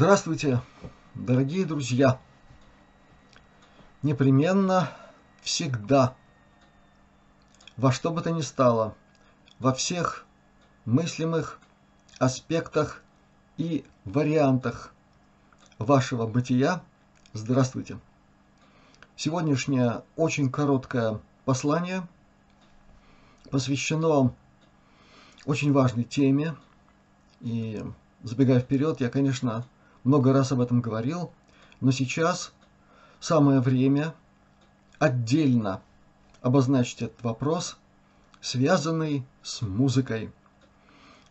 Здравствуйте, дорогие друзья! Непременно, всегда, во что бы то ни стало, во всех мыслимых аспектах и вариантах вашего бытия, здравствуйте! Сегодняшнее очень короткое послание посвящено очень важной теме. И забегая вперед, я, конечно, много раз об этом говорил, но сейчас самое время отдельно обозначить этот вопрос, связанный с музыкой.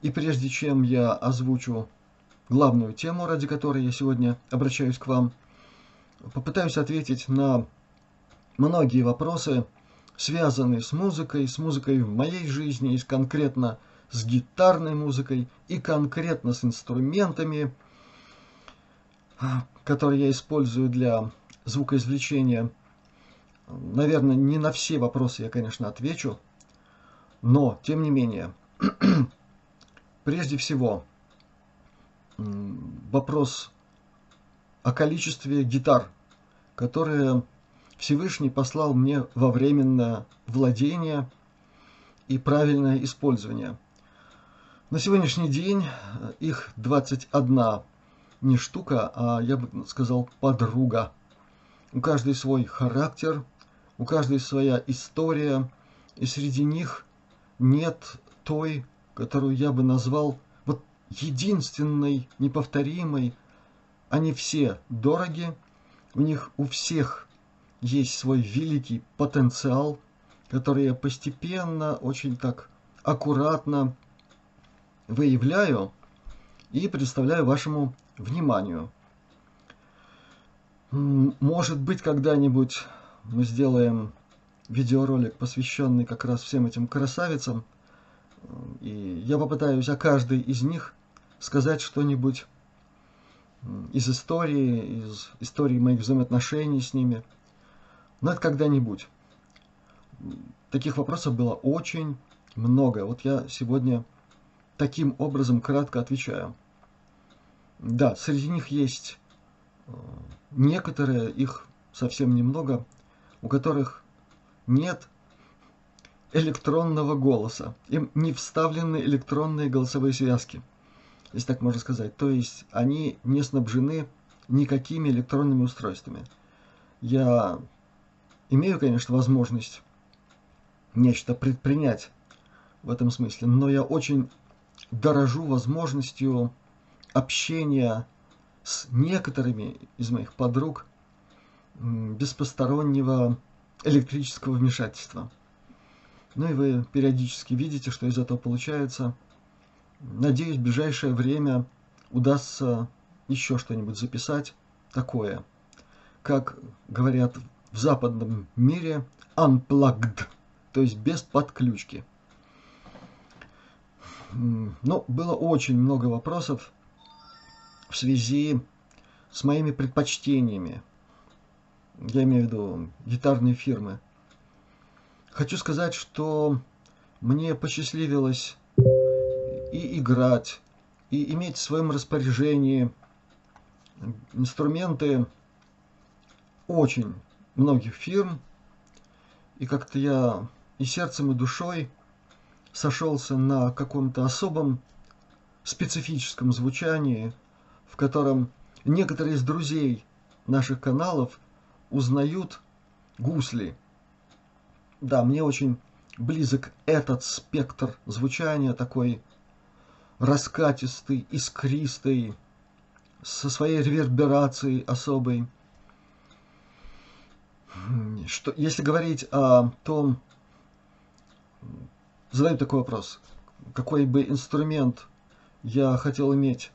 И прежде чем я озвучу главную тему, ради которой я сегодня обращаюсь к вам, попытаюсь ответить на многие вопросы, связанные с музыкой, с музыкой в моей жизни и конкретно с гитарной музыкой и конкретно с инструментами – которые я использую для звукоизвлечения. Наверное, не на все вопросы я, конечно, отвечу, но, тем не менее, прежде всего, вопрос о количестве гитар, которые Всевышний послал мне во временное владение и правильное использование. На сегодняшний день их 21 не штука, а я бы сказал подруга. У каждой свой характер, у каждой своя история, и среди них нет той, которую я бы назвал вот единственной, неповторимой. Они все дороги, у них у всех есть свой великий потенциал, который я постепенно, очень так аккуратно выявляю и представляю вашему вниманию. Может быть, когда-нибудь мы сделаем видеоролик, посвященный как раз всем этим красавицам. И я попытаюсь о каждой из них сказать что-нибудь из истории, из истории моих взаимоотношений с ними. Но это когда-нибудь. Таких вопросов было очень много. Вот я сегодня таким образом кратко отвечаю. Да, среди них есть э, некоторые, их совсем немного, у которых нет электронного голоса. Им не вставлены электронные голосовые связки, если так можно сказать. То есть они не снабжены никакими электронными устройствами. Я имею, конечно, возможность нечто предпринять в этом смысле, но я очень дорожу возможностью общения с некоторыми из моих подруг без постороннего электрического вмешательства. Ну и вы периодически видите, что из этого получается. Надеюсь, в ближайшее время удастся еще что-нибудь записать такое, как говорят в западном мире, unplugged, то есть без подключки. Ну, было очень много вопросов в связи с моими предпочтениями. Я имею в виду гитарные фирмы. Хочу сказать, что мне посчастливилось и играть, и иметь в своем распоряжении инструменты очень многих фирм. И как-то я и сердцем, и душой сошелся на каком-то особом специфическом звучании – в котором некоторые из друзей наших каналов узнают гусли. Да, мне очень близок этот спектр звучания, такой раскатистый, искристый, со своей реверберацией особой. Что, если говорить о том, задаю такой вопрос, какой бы инструмент я хотел иметь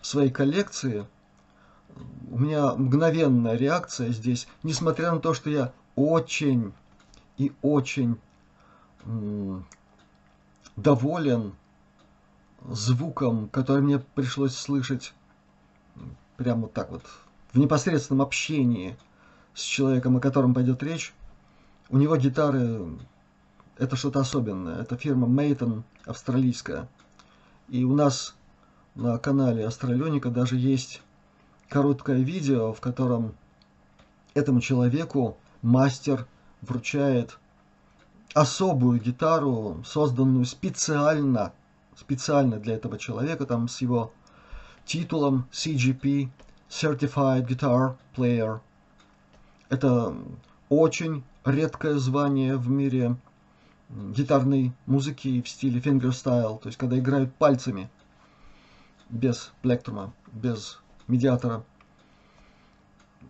своей коллекции, у меня мгновенная реакция здесь, несмотря на то, что я очень и очень доволен звуком, который мне пришлось слышать прямо вот так вот, в непосредственном общении с человеком, о котором пойдет речь. У него гитары это что-то особенное. Это фирма Мейтон австралийская. И у нас на канале Астралёника даже есть короткое видео, в котором этому человеку мастер вручает особую гитару, созданную специально, специально для этого человека, там с его титулом CGP, Certified Guitar Player. Это очень редкое звание в мире гитарной музыки в стиле фингерстайл, то есть когда играют пальцами, без плектрума, без медиатора.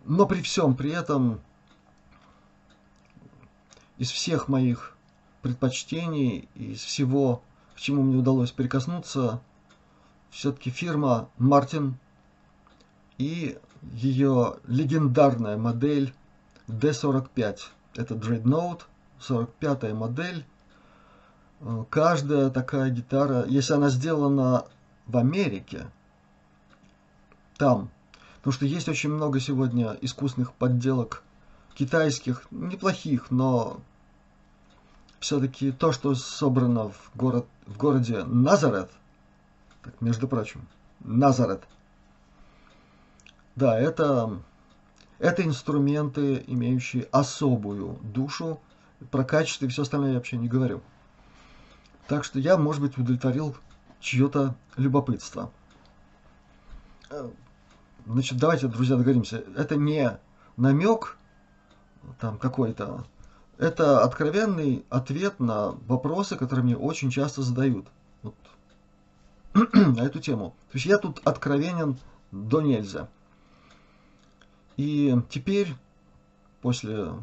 Но при всем при этом из всех моих предпочтений, из всего, к чему мне удалось прикоснуться, все-таки фирма Martin и ее легендарная модель D45. Это Dreadnought, 45 модель. Каждая такая гитара, если она сделана в Америке, там, потому что есть очень много сегодня искусственных подделок китайских, неплохих, но все-таки то, что собрано в, город, в городе Назарет, так, между прочим, Назарет, да, это, это инструменты, имеющие особую душу, про качество и все остальное я вообще не говорю. Так что я, может быть, удовлетворил чье-то любопытство. Э, значит, давайте, друзья, договоримся. Это не намек там какой-то. Это откровенный ответ на вопросы, которые мне очень часто задают. Вот. на эту тему. То есть я тут откровенен до нельзя. И теперь, после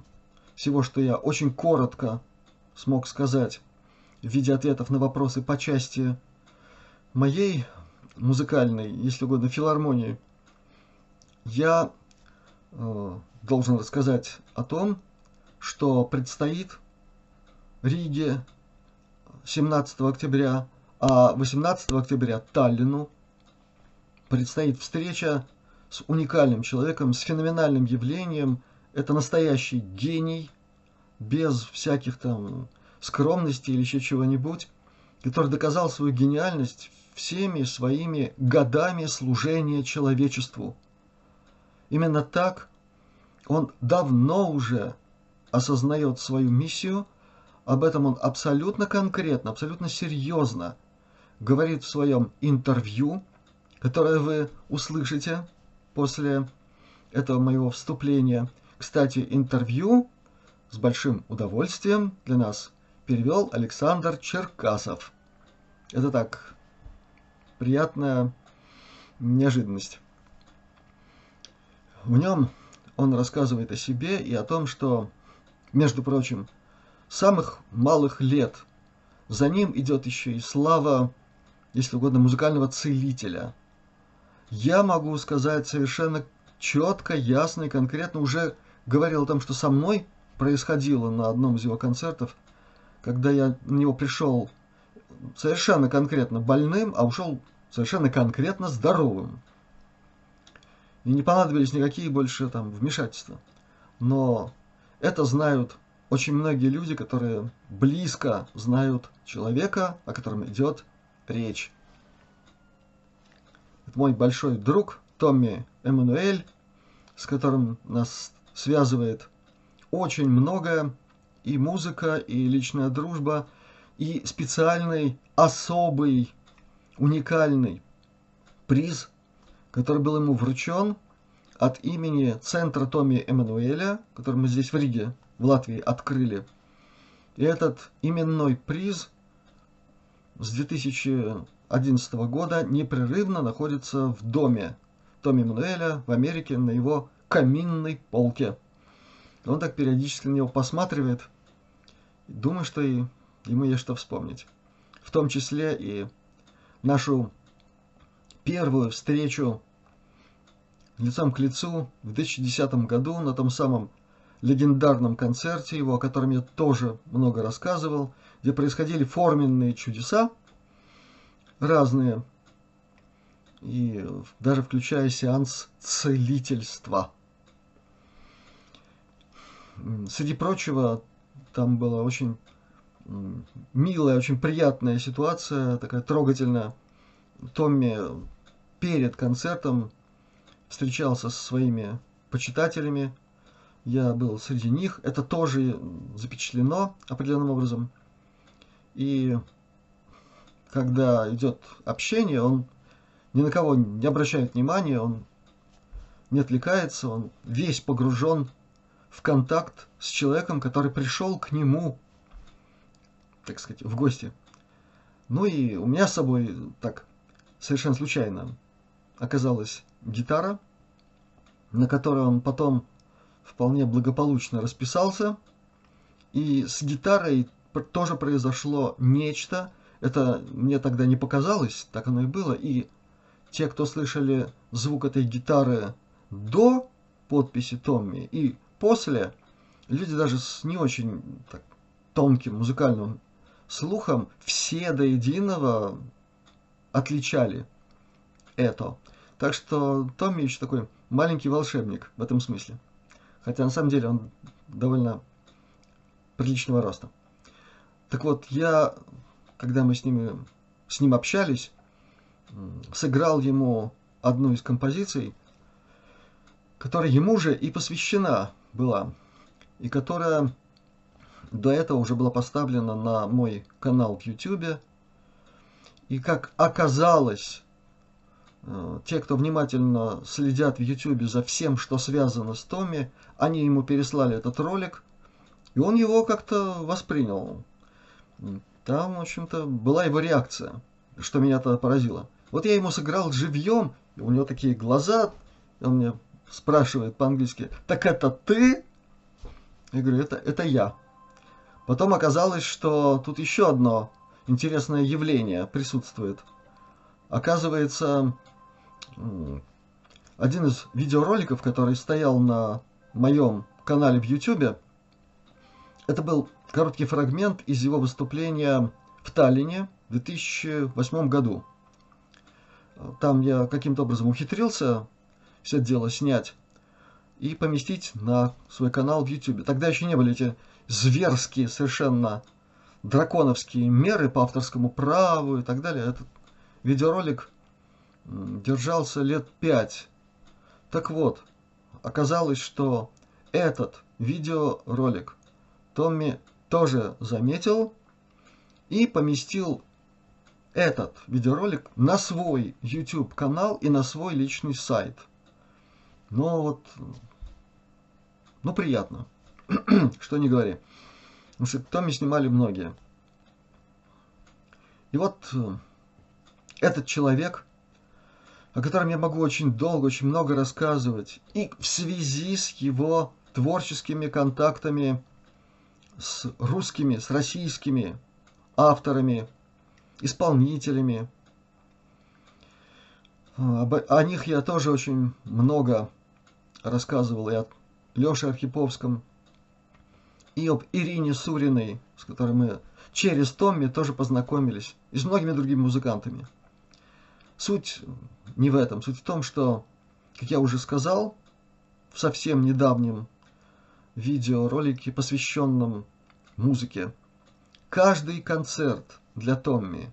всего, что я очень коротко смог сказать в виде ответов на вопросы по части моей музыкальной, если угодно, филармонии, я э, должен рассказать о том, что предстоит Риге 17 октября, а 18 октября Таллину предстоит встреча с уникальным человеком, с феноменальным явлением. Это настоящий гений, без всяких там скромности или еще чего-нибудь, который доказал свою гениальность всеми своими годами служения человечеству. Именно так он давно уже осознает свою миссию, об этом он абсолютно конкретно, абсолютно серьезно говорит в своем интервью, которое вы услышите после этого моего вступления. Кстати, интервью с большим удовольствием для нас перевел Александр Черкасов. Это так, приятная неожиданность. В нем он рассказывает о себе и о том, что, между прочим, самых малых лет за ним идет еще и слава, если угодно, музыкального целителя. Я могу сказать совершенно четко, ясно и конкретно, уже говорил о том, что со мной происходило на одном из его концертов, когда я на него пришел совершенно конкретно больным, а ушел совершенно конкретно здоровым. И не понадобились никакие больше там вмешательства. Но это знают очень многие люди, которые близко знают человека, о котором идет речь. Это мой большой друг Томми Эммануэль, с которым нас связывает очень многое, и музыка, и личная дружба, и специальный, особый, уникальный приз, который был ему вручен от имени Центра Томи Эммануэля, который мы здесь в Риге, в Латвии, открыли. И этот именной приз с 2011 года непрерывно находится в доме Томи Эммануэля в Америке на его каминной полке. Он так периодически на него посматривает, думаю, что и ему есть что вспомнить. В том числе и нашу первую встречу лицом к лицу в 2010 году на том самом легендарном концерте его, о котором я тоже много рассказывал, где происходили форменные чудеса, разные, и даже включая сеанс целительства – Среди прочего, там была очень милая, очень приятная ситуация, такая трогательная. Томми перед концертом встречался со своими почитателями, я был среди них, это тоже запечатлено определенным образом. И когда идет общение, он ни на кого не обращает внимания, он не отвлекается, он весь погружен в контакт с человеком, который пришел к нему, так сказать, в гости. Ну и у меня с собой так совершенно случайно оказалась гитара, на которой он потом вполне благополучно расписался. И с гитарой тоже произошло нечто. Это мне тогда не показалось, так оно и было. И те, кто слышали звук этой гитары до подписи Томми и после, люди даже с не очень так, тонким музыкальным слухом, все до единого отличали это. Так что Томми еще такой маленький волшебник в этом смысле. Хотя на самом деле он довольно приличного роста. Так вот, я, когда мы с, ними, с ним общались, сыграл ему одну из композиций, которая ему же и посвящена была, и которая до этого уже была поставлена на мой канал в YouTube. И как оказалось, э, те, кто внимательно следят в YouTube за всем, что связано с Томми, они ему переслали этот ролик, и он его как-то воспринял. Там, в общем-то, была его реакция, что меня тогда поразило. Вот я ему сыграл живьем, и у него такие глаза, он мне спрашивает по-английски, так это ты? Я говорю, это, это я. Потом оказалось, что тут еще одно интересное явление присутствует. Оказывается, один из видеороликов, который стоял на моем канале в YouTube, это был короткий фрагмент из его выступления в Таллине в 2008 году. Там я каким-то образом ухитрился все дело снять и поместить на свой канал в YouTube. Тогда еще не были эти зверские совершенно драконовские меры по авторскому праву и так далее. Этот видеоролик держался лет пять. Так вот, оказалось, что этот видеоролик Томми тоже заметил и поместил этот видеоролик на свой YouTube канал и на свой личный сайт. Ну вот, ну приятно. что не говори. Потому что Томми снимали многие. И вот э, этот человек, о котором я могу очень долго, очень много рассказывать, и в связи с его творческими контактами с русскими, с российскими авторами, исполнителями. Э, о них я тоже очень много рассказывал и о Леше Архиповском, и об Ирине Суриной, с которой мы через Томми тоже познакомились, и с многими другими музыкантами. Суть не в этом. Суть в том, что, как я уже сказал, в совсем недавнем видеоролике, посвященном музыке, каждый концерт для Томми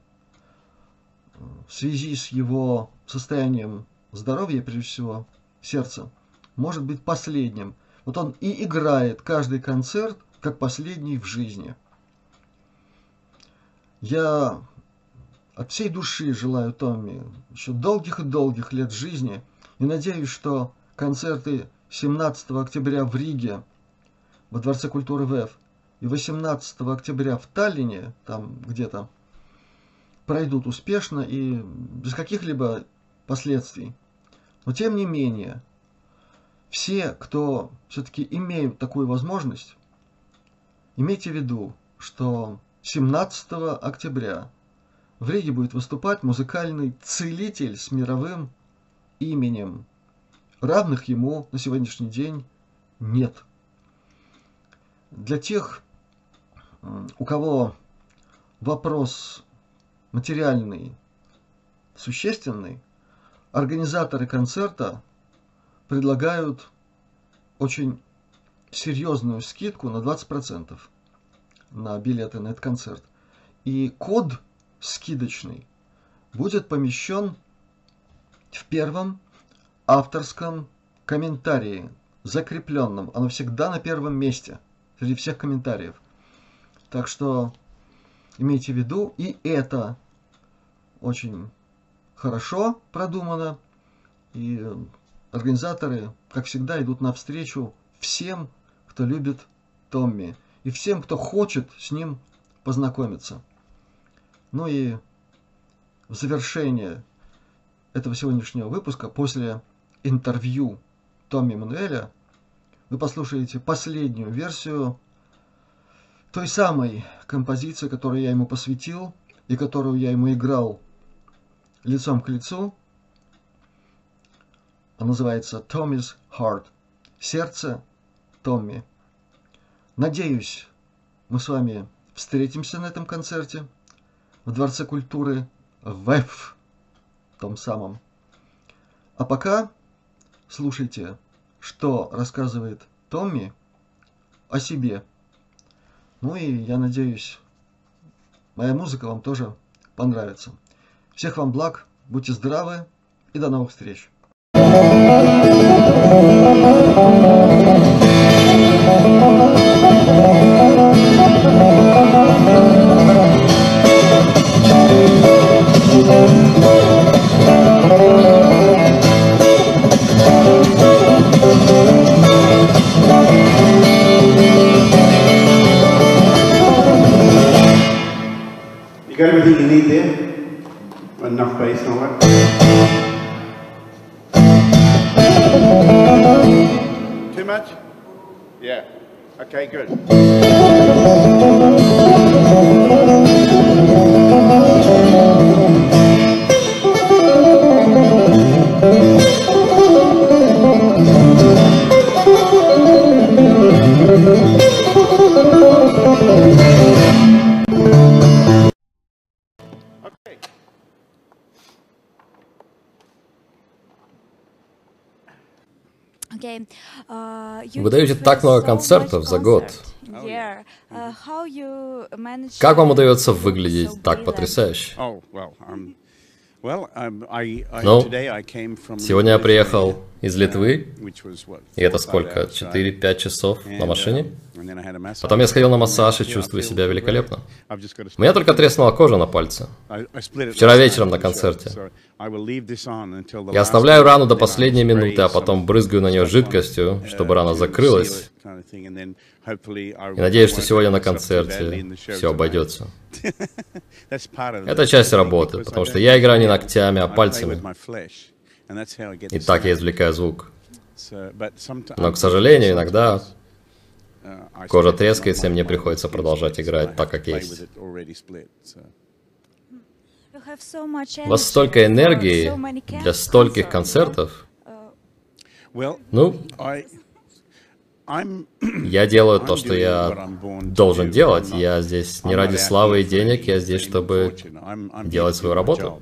в связи с его состоянием здоровья, прежде всего, сердца, может быть последним. Вот он и играет каждый концерт – как последний в жизни. Я от всей души желаю Томми еще долгих и долгих лет жизни и надеюсь, что концерты 17 октября в Риге во Дворце культуры ВФ и 18 октября в Таллине, там где-то, пройдут успешно и без каких-либо последствий. Но тем не менее, все, кто все-таки имеют такую возможность, Имейте в виду, что 17 октября в Риге будет выступать музыкальный целитель с мировым именем. Равных ему на сегодняшний день нет. Для тех, у кого вопрос материальный существенный, организаторы концерта предлагают очень серьезную скидку на 20% на билеты на этот концерт. И код скидочный будет помещен в первом авторском комментарии, закрепленном. Оно всегда на первом месте среди всех комментариев. Так что имейте в виду, и это очень хорошо продумано, и организаторы, как всегда, идут навстречу всем, кто любит Томми, и всем, кто хочет с ним познакомиться. Ну и в завершение этого сегодняшнего выпуска, после интервью Томми Мануэля, вы послушаете последнюю версию той самой композиции, которую я ему посвятил и которую я ему играл лицом к лицу. Она называется Tommy's Heart. Сердце Томми. Надеюсь, мы с вами встретимся на этом концерте в Дворце культуры ВЭФ, том самом. А пока слушайте, что рассказывает Томми о себе. Ну и я надеюсь, моя музыка вам тоже понравится. Всех вам благ, будьте здравы и до новых встреч. Yeah. Okay, good. Вы даете так много концертов за год. Как вам удается выглядеть так потрясающе? Ну, Сегодня я приехал из Литвы, и это сколько? hours drive. 4-5 часов на машине? Uh. Потом я сходил на массаж и чувствую себя великолепно. У меня только треснула кожа на пальце. Вчера вечером на концерте. Я оставляю рану до последней минуты, а потом брызгаю на нее жидкостью, uh, чтобы рана закрылась. И надеюсь, что сегодня на концерте все обойдется. Это часть работы, потому что я играю не ногтями, а пальцами. И так я извлекаю звук. Но, к сожалению, иногда uh, кожа трескается, и мне приходится продолжать играть так, как есть. У вас столько энергии для стольких концертов. Ну, я делаю то, что я должен делать. Я здесь не ради славы и денег, я здесь, чтобы делать свою работу.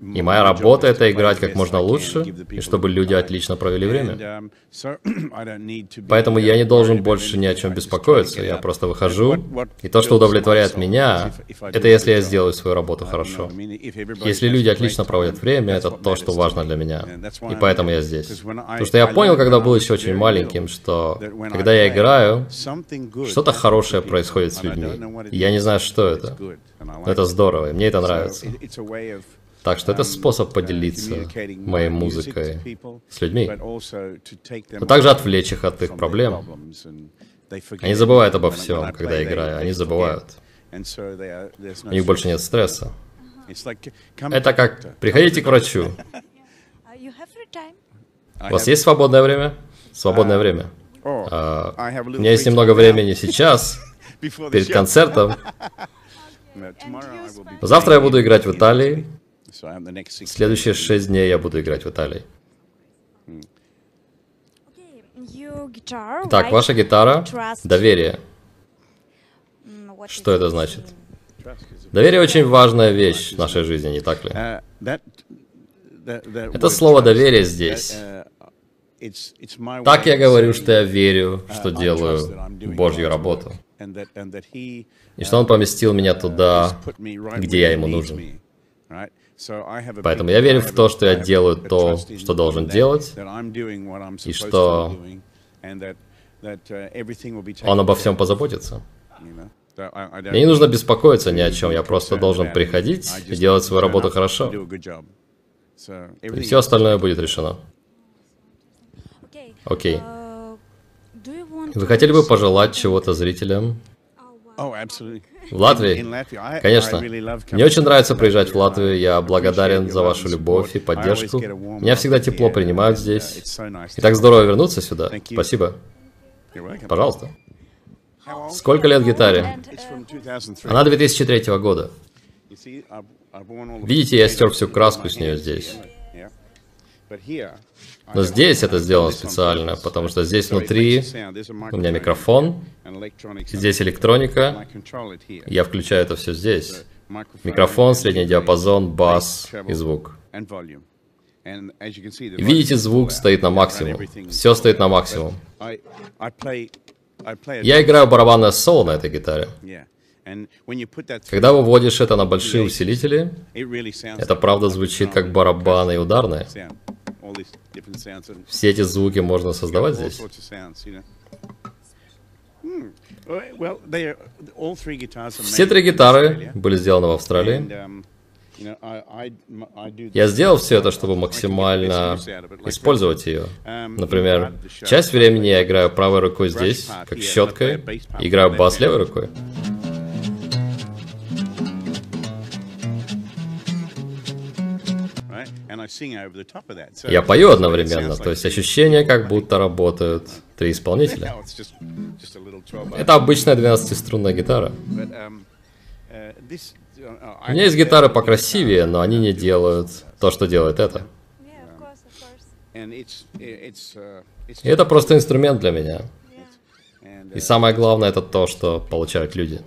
И моя работа это играть как можно лучше, и чтобы люди отлично провели время. Поэтому я не должен больше ни о чем беспокоиться. Я просто выхожу, и то, что удовлетворяет меня, это если я сделаю свою работу хорошо. Если люди отлично проводят время, это то, что важно для меня. И поэтому я здесь. Потому что я понял, когда был еще очень маленьким, что когда я играю, что-то хорошее происходит с людьми. я не знаю, что это. like Это здорово, и мне это нравится. Так что это um, способ uh, поделиться communicating моей музыкой с людьми, но также away отвлечь их от их проблем. Они забывают обо всем, когда я играю, они забывают. У них больше нет стресса. Come Это как приходите к врачу. I У вас есть свободное время? Свободное время. А, I have a У меня есть немного времени сейчас, перед концертом. Завтра я буду играть в Италии. Следующие шесть дней я буду играть в Италии. Итак, ваша гитара — доверие. Что это значит? Доверие очень важная вещь в нашей жизни, не так ли? Uh, Это слово «доверие» здесь. uh, Так я говорю, что я верю, uh, что делаю Божью работу. И что Он поместил меня туда, где я Ему нужен. Поэтому я верю в то, что я делаю то, что должен делать, и что он обо всем позаботится. Мне не нужно беспокоиться ни о чем, я просто должен приходить и делать свою работу хорошо. И все остальное будет решено. Окей. Uh, want Вы хотели бы пожелать чего-то зрителям? Oh. В Латвии? Конечно. Мне очень нравится приезжать в Латвию. Я благодарен за вашу любовь и поддержку. Меня всегда тепло принимают здесь. И так здорово вернуться сюда. Спасибо. Пожалуйста. Сколько лет гитаре? uh, Она 2003 года. Видите, я стер всю краску с нее здесь. Но здесь это сделано специально, потому что здесь внутри у меня микрофон, здесь электроника, я включаю это все здесь. Микрофон, средний диапазон, бас и звук. Видите, звук стоит на максимум. Все стоит на максимум. Я играю барабанное соло на этой гитаре. Когда выводишь это на большие усилители, это правда звучит как барабаны и ударные. Все эти звуки можно создавать здесь. Все три гитары были сделаны в Австралии. Я сделал все это, чтобы максимально использовать ее. Например, часть времени я играю правой рукой здесь, как щеткой, играю бас левой рукой. Я пою одновременно, то есть ощущение, как будто работают три исполнителя. Это обычная 12-струнная гитара. У меня есть гитары покрасивее, но они не делают то, что делает это. course. И это просто инструмент для меня. И самое главное это то, что получают люди.